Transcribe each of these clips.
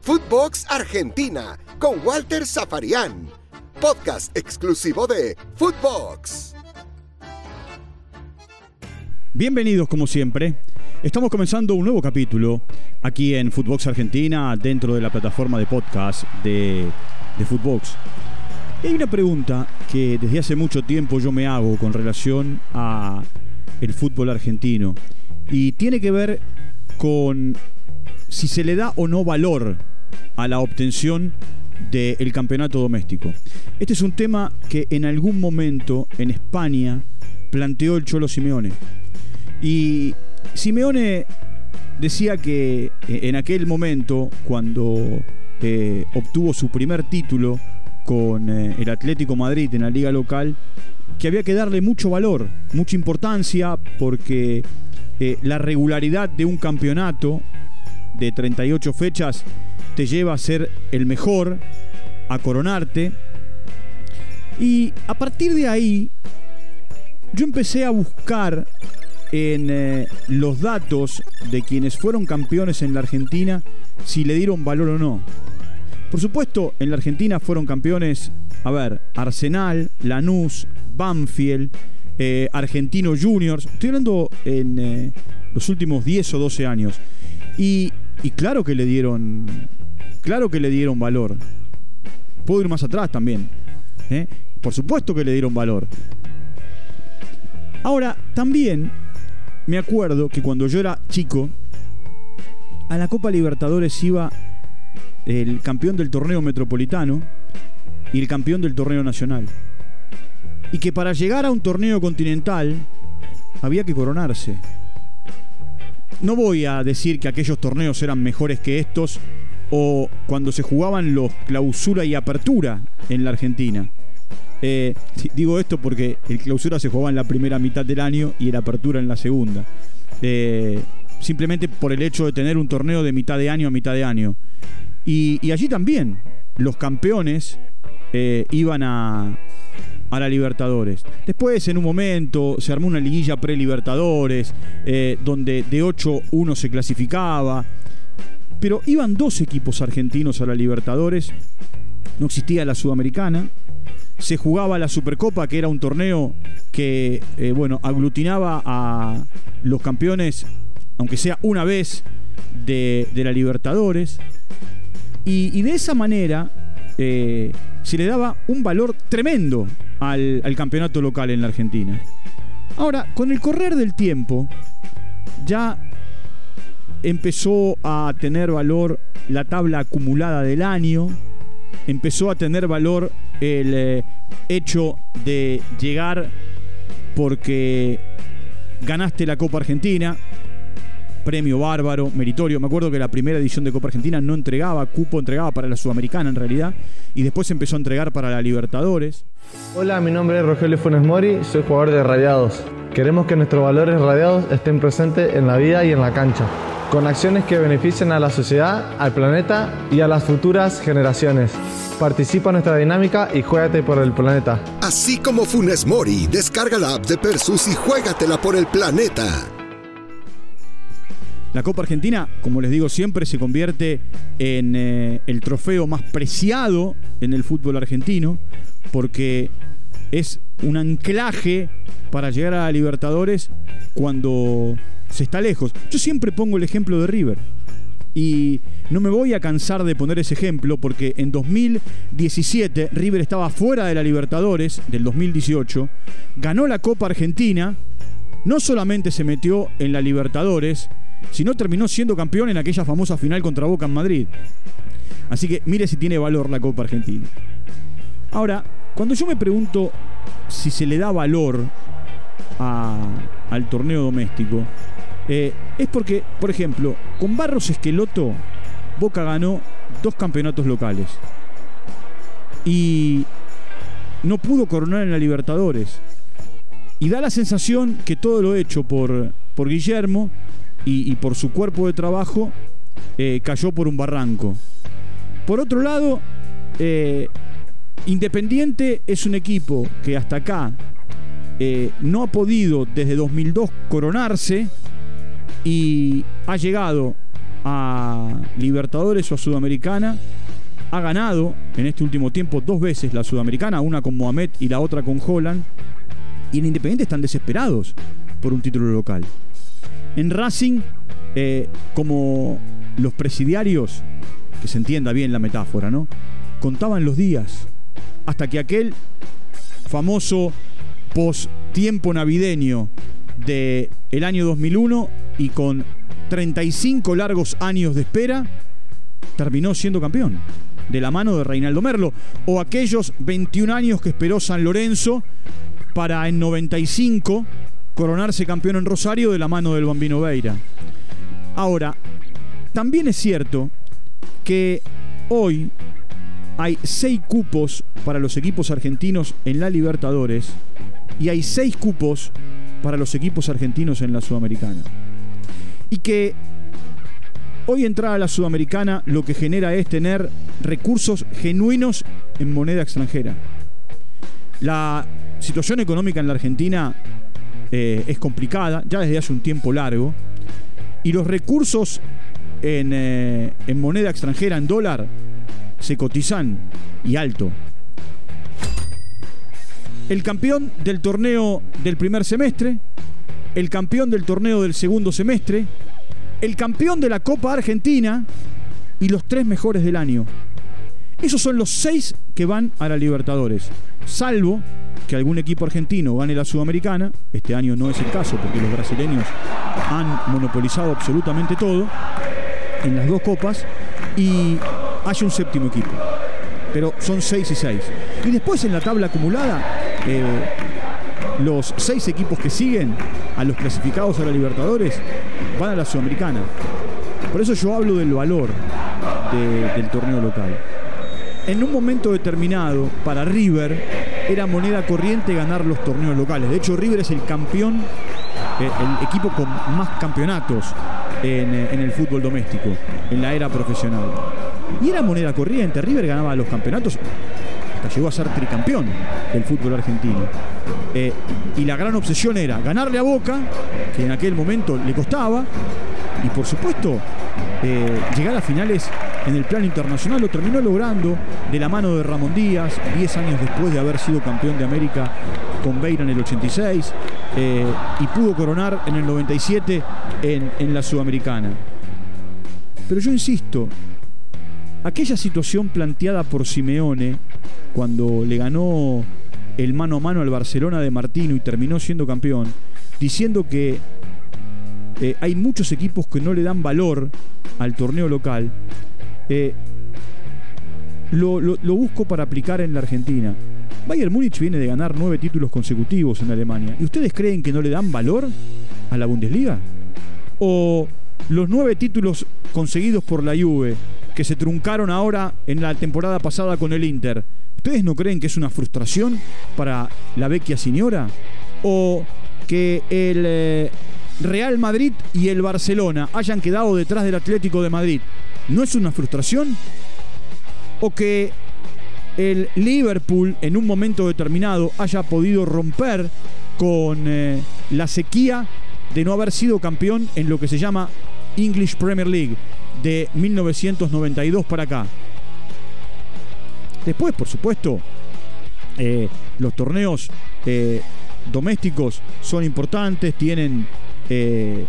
Footbox Argentina con Walter Zafarian. Podcast exclusivo de Footbox. Bienvenidos como siempre. Estamos comenzando un nuevo capítulo aquí en Footbox Argentina dentro de la plataforma de podcast de, de Footbox. Hay una pregunta que desde hace mucho tiempo yo me hago con relación a el fútbol argentino y tiene que ver con si se le da o no valor a la obtención del campeonato doméstico. Este es un tema que en algún momento en España planteó el Cholo Simeone. Y Simeone decía que eh, en aquel momento, cuando eh, obtuvo su primer título con eh, el Atlético Madrid en la liga local, que había que darle mucho valor, mucha importancia, porque la regularidad de un campeonato de 38 fechas te lleva a ser el mejor, a coronarte. Y a partir de ahí, yo empecé a buscar en eh, los datos de quienes fueron campeones en la Argentina si le dieron valor o no. Por supuesto, en la Argentina fueron campeones, a ver, Arsenal, Lanús, Banfield, eh, Argentino Juniors. Estoy hablando en eh, los últimos 10 o 12 años. Y, y claro que le dieron Claro que le dieron valor. Puedo ir más atrás también. ¿eh? Por supuesto que le dieron valor. Ahora, también me acuerdo que cuando yo era chico, a la Copa Libertadores iba el campeón del torneo metropolitano y el campeón del torneo nacional. Y que para llegar a un torneo continental había que coronarse. No voy a decir que aquellos torneos eran mejores que estos o cuando se jugaban los clausura y apertura en la Argentina. Eh, digo esto porque el clausura se jugaba en la primera mitad del año y el apertura en la segunda. Eh, simplemente por el hecho de tener un torneo de mitad de año a mitad de año. Y, allí también los campeones eh, iban a, a la Libertadores. Después, en un momento, se armó una liguilla pre-Libertadores, donde de 8 uno se clasificaba. Pero iban dos equipos argentinos a la Libertadores, no existía la Sudamericana, se jugaba la Supercopa, que era un torneo que, eh, bueno, aglutinaba a los campeones, aunque sea una vez, de, la Libertadores, y, de esa manera eh, se le daba un valor tremendo al, campeonato local en la Argentina. Ahora, con el correr del tiempo, ya empezó a tener valor la tabla acumulada del año, empezó a tener valor el eh, hecho de llegar porque ganaste la Copa Argentina, premio bárbaro, meritorio. Me acuerdo que la primera edición de Copa Argentina no entregaba cupo, entregaba para la Sudamericana en realidad, y después empezó a entregar para la Libertadores. Hola, mi nombre es Rogelio Funes Mori, soy jugador de Radiados. Queremos que nuestros valores radiados estén presentes en la vida y en la cancha con acciones que beneficien a la sociedad, al planeta y a las futuras generaciones. Participa en nuestra dinámica y juégate por el planeta. Así como Funes Mori, descarga la app de Persus y juégatela por el planeta. La Copa Argentina, como les digo siempre, se convierte en eh, el trofeo más preciado en el fútbol argentino porque es un anclaje para llegar a Libertadores cuando se está lejos. Yo siempre pongo el ejemplo de River. Y no me voy a cansar de poner ese ejemplo porque en 2017 River estaba fuera de la Libertadores del 2018, ganó la Copa Argentina, no solamente se metió en la Libertadores, sino terminó siendo campeón en aquella famosa final contra Boca en Madrid. Así que mire si tiene valor la Copa Argentina. Ahora, cuando yo me pregunto si se le da valor al torneo doméstico, eh, es porque, por ejemplo, con Barros Esqueloto, Boca ganó dos campeonatos locales. Y no pudo coronar en la Libertadores. Y da la sensación que todo lo hecho por, por Guillermo y, por su cuerpo de trabajo eh, cayó por un barranco. Por otro lado, eh, Independiente es un equipo que hasta acá no ha podido desde 2002 coronarse y ha llegado a Libertadores o a Sudamericana. Ha ganado en este último tiempo dos veces la Sudamericana, una con Mohamed y la otra con Holland. Y en Independiente están desesperados por un título local. En Racing, eh, como los presidiarios, que se entienda bien la metáfora, ¿no? Contaban los días hasta que aquel famoso post-tiempo navideño del el año 2001 y con 35 largos años de espera, terminó siendo campeón de la mano de Reinaldo Merlo, o aquellos 21 años que esperó San Lorenzo para en 95 coronarse campeón en Rosario de la mano del Bambino Veira. Ahora, también es cierto que hoy hay seis cupos para los equipos argentinos en la Libertadores y hay seis cupos para los equipos argentinos en la Sudamericana. Y que hoy entrar a la Sudamericana lo que genera es tener recursos genuinos en moneda extranjera. La situación económica en la Argentina eh, es complicada, ya desde hace un tiempo largo, y los recursos en, eh, en moneda extranjera, en dólar, se cotizan y alto. El campeón del torneo del primer semestre, el campeón del torneo del segundo semestre, el campeón de la Copa Argentina y los tres mejores del año. Esos son los seis que van a la Libertadores, salvo que algún equipo argentino gane la Sudamericana. Este año no es el caso porque los brasileños han monopolizado absolutamente todo en las dos copas y hay un séptimo equipo. Pero son seis y seis. Y después en la tabla acumulada, eh, los seis equipos que siguen a los clasificados a la Libertadores van a la Sudamericana. Por eso yo hablo del valor del torneo local. En un momento determinado, para River, era moneda corriente ganar los torneos locales. De hecho, River es el campeón, eh, el equipo con más campeonatos en, en el fútbol doméstico, en la era profesional. Y era moneda corriente. River ganaba los campeonatos. Hasta llegó a ser tricampeón del fútbol argentino. Eh, y la gran obsesión era ganarle a Boca, que en aquel momento le costaba. Y por supuesto, eh, llegar a finales en el plano internacional lo terminó logrando de la mano de Ramón Díaz, 10 años después de haber sido campeón de América con Beira en el 86, eh, y pudo coronar en el 97 en, en la Sudamericana. Pero yo insisto, aquella situación planteada por Simeone cuando le ganó el mano a mano al Barcelona de Martino y terminó siendo campeón, diciendo que eh, hay muchos equipos que no le dan valor al torneo local, eh, lo, busco para aplicar en la Argentina. Bayern Múnich viene de ganar nueve títulos consecutivos en Alemania. ¿Y ustedes creen que no le dan valor a la Bundesliga? ¿O los nueve títulos conseguidos por la Juve que se truncaron ahora en la temporada pasada con el Inter, ¿ustedes no creen que es una frustración para la vecchia señora? ¿O que el eh, Real Madrid y el Barcelona hayan quedado detrás del Atlético de Madrid, ¿no es una frustración? ¿O que el Liverpool en un momento determinado haya podido romper con eh, la sequía de no haber sido campeón en lo que se llama English Premier League de 1992 para acá. Después, por supuesto, eh, los torneos eh, domésticos son importantes, tienen, eh,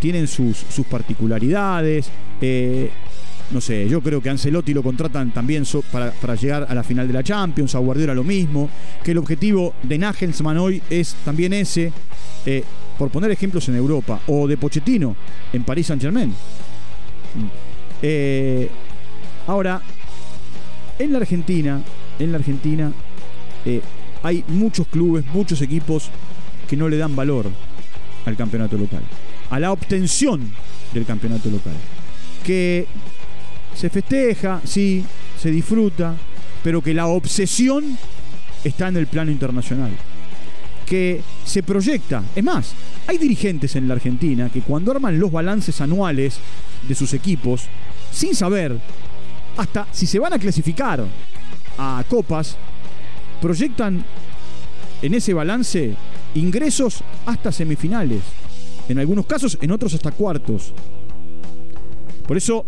tienen sus, sus particularidades. no sé, yo creo que Ancelotti lo contratan también para, para, llegar a la final de la Champions, a Guardiola lo mismo, que el objetivo de Nagelsmann hoy es también ese, por poner ejemplos en Europa, o de Pochettino en París Saint Germain. Eh, ahora, en la Argentina, en la Argentina eh, hay muchos clubes, muchos equipos que no le dan valor al campeonato local, a la obtención del campeonato local. Que se festeja, sí, se disfruta, pero que la obsesión está en el plano internacional. Que se proyecta. Es más, hay dirigentes en la Argentina que cuando arman los balances anuales de sus equipos, sin saber hasta si se van a clasificar a copas, proyectan en ese balance ingresos hasta semifinales, en algunos casos, en otros hasta cuartos. Por eso,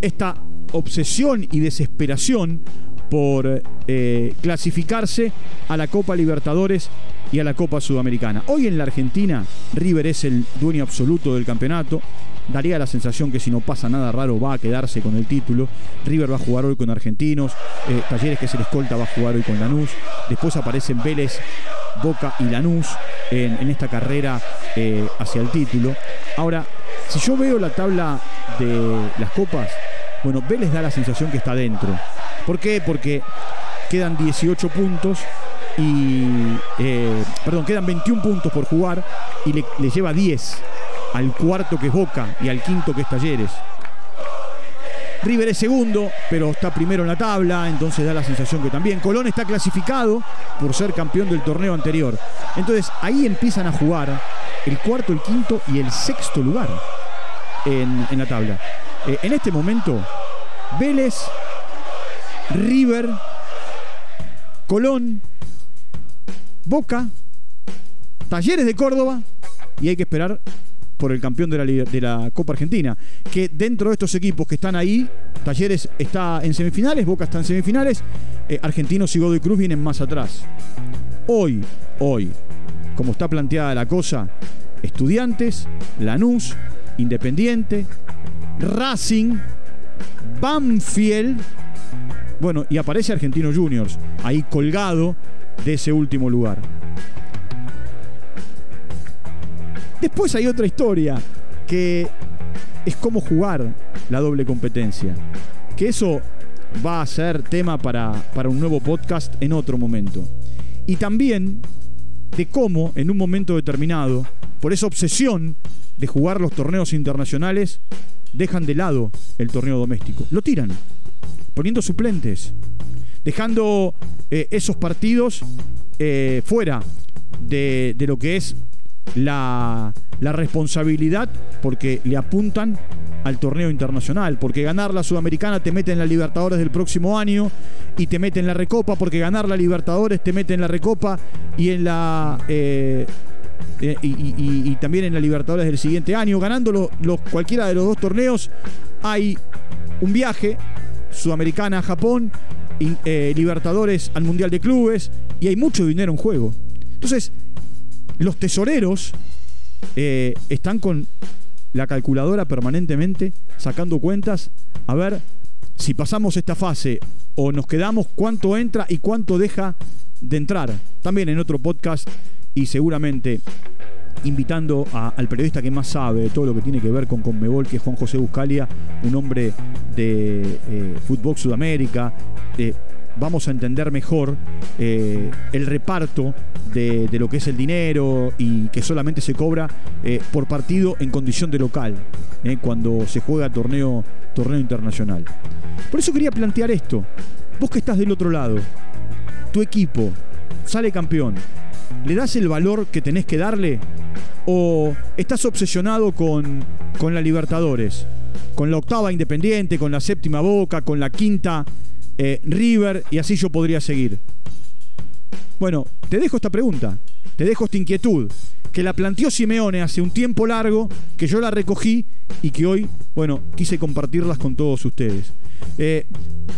esta obsesión y desesperación por eh, clasificarse a la Copa Libertadores y a la Copa Sudamericana. Hoy en la Argentina, River es el dueño absoluto del campeonato. Daría la sensación que si no pasa nada raro va a quedarse con el título. River va a jugar hoy con Argentinos. Eh, Talleres, que es el escolta, va a jugar hoy con Lanús. Después aparecen Vélez, Boca y Lanús en, esta carrera eh, hacia el título. Ahora, si yo veo la tabla de las copas, bueno, Vélez da la sensación que está dentro. ¿Por qué? Porque quedan 18 puntos y. Eh, perdón, quedan 21 puntos por jugar y le, lleva 10 al cuarto que es Boca y al quinto que es Talleres. River es segundo, pero está primero en la tabla, entonces da la sensación que también. Colón está clasificado por ser campeón del torneo anterior. Entonces ahí empiezan a jugar el cuarto, el quinto y el sexto lugar en, la tabla. Eh, en este momento, Vélez, River, Colón, Boca, Talleres de Córdoba y hay que esperar por el campeón de la, Copa Argentina. Que dentro de estos equipos que están ahí, Talleres está en semifinales, Boca está en semifinales, eh, Argentinos y Godoy Cruz vienen más atrás. Hoy, hoy, como está planteada la cosa, Estudiantes, Lanús, Independiente, Racing, Banfield, bueno, y aparece Argentino Juniors, ahí colgado de ese último lugar. Después hay otra historia que es cómo jugar la doble competencia. Que eso va a ser tema para, para un nuevo podcast en otro momento. Y también de cómo en un momento determinado, por esa obsesión de jugar los torneos internacionales, dejan de lado el torneo doméstico. Lo tiran, poniendo suplentes, dejando eh, esos partidos eh, fuera de, lo que es la, responsabilidad, porque le apuntan al torneo internacional, porque ganar la Sudamericana te mete en la Libertadores del próximo año y te mete en la Recopa, porque ganar la Libertadores te mete en la Recopa y en la... Eh, y, también en la Libertadores del siguiente año. Ganando cualquiera de los dos torneos, hay un viaje Sudamericana a Japón, eh, Libertadores al Mundial de Clubes, y hay mucho dinero en juego. Entonces, los tesoreros eh, están con la calculadora permanentemente sacando cuentas a ver si pasamos esta fase o nos quedamos, cuánto entra y cuánto deja de entrar. También en otro podcast y seguramente invitando al periodista que más sabe de todo lo que tiene que ver con Conmebol, que es Juan José Buscalia, un hombre de eh, Fútbol Sudamérica. Vamos a entender mejor eh, el reparto de, lo que es el dinero y que solamente se cobra eh, por partido en condición de local, cuando se juega torneo, torneo internacional. Por eso quería plantear esto. Vos que estás del otro lado, tu equipo sale campeón, ¿le das el valor que tenés que darle? ¿O estás obsesionado con, con la Libertadores? Con la octava Independiente, con la séptima Boca, con la quinta eh, River, y así yo podría seguir. Bueno, te dejo esta pregunta, te dejo esta inquietud, que la planteó Simeone hace un tiempo largo, que yo la recogí y que hoy, bueno, quise compartirlas con todos ustedes. Eh,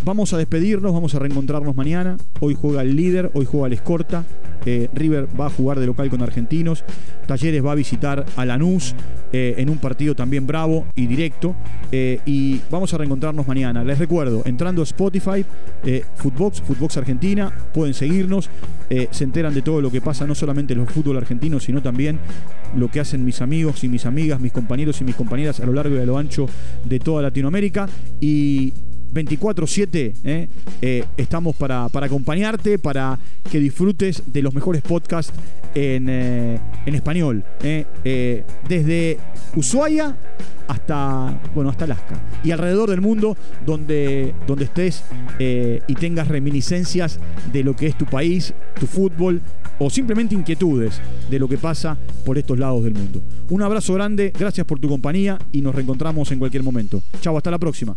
vamos a despedirnos, vamos a reencontrarnos mañana. Hoy juega el líder, hoy juega el escorta. Eh, River va a jugar de local con Argentinos. Talleres va a visitar a Lanús eh, en un partido también bravo y directo. y vamos a reencontrarnos mañana. Les recuerdo, entrando a Spotify, Footbox, Footbox Argentina, pueden seguirnos. se enteran de todo lo que pasa, no solamente en el fútbol argentino, sino también lo que hacen mis amigos y mis amigas, mis compañeros y mis compañeras a lo largo y a lo ancho de toda Latinoamérica. Y 24-7 ¿eh? Eh, estamos para, acompañarte, para que disfrutes de los mejores podcasts en, eh, español. desde Ushuaia hasta, bueno, hasta Alaska. Y alrededor del mundo donde, donde estés y tengas reminiscencias de lo que es tu país, tu fútbol o simplemente inquietudes de lo que pasa por estos lados del mundo. Un abrazo grande, gracias por tu compañía y nos reencontramos en cualquier momento. Chao, hasta la próxima.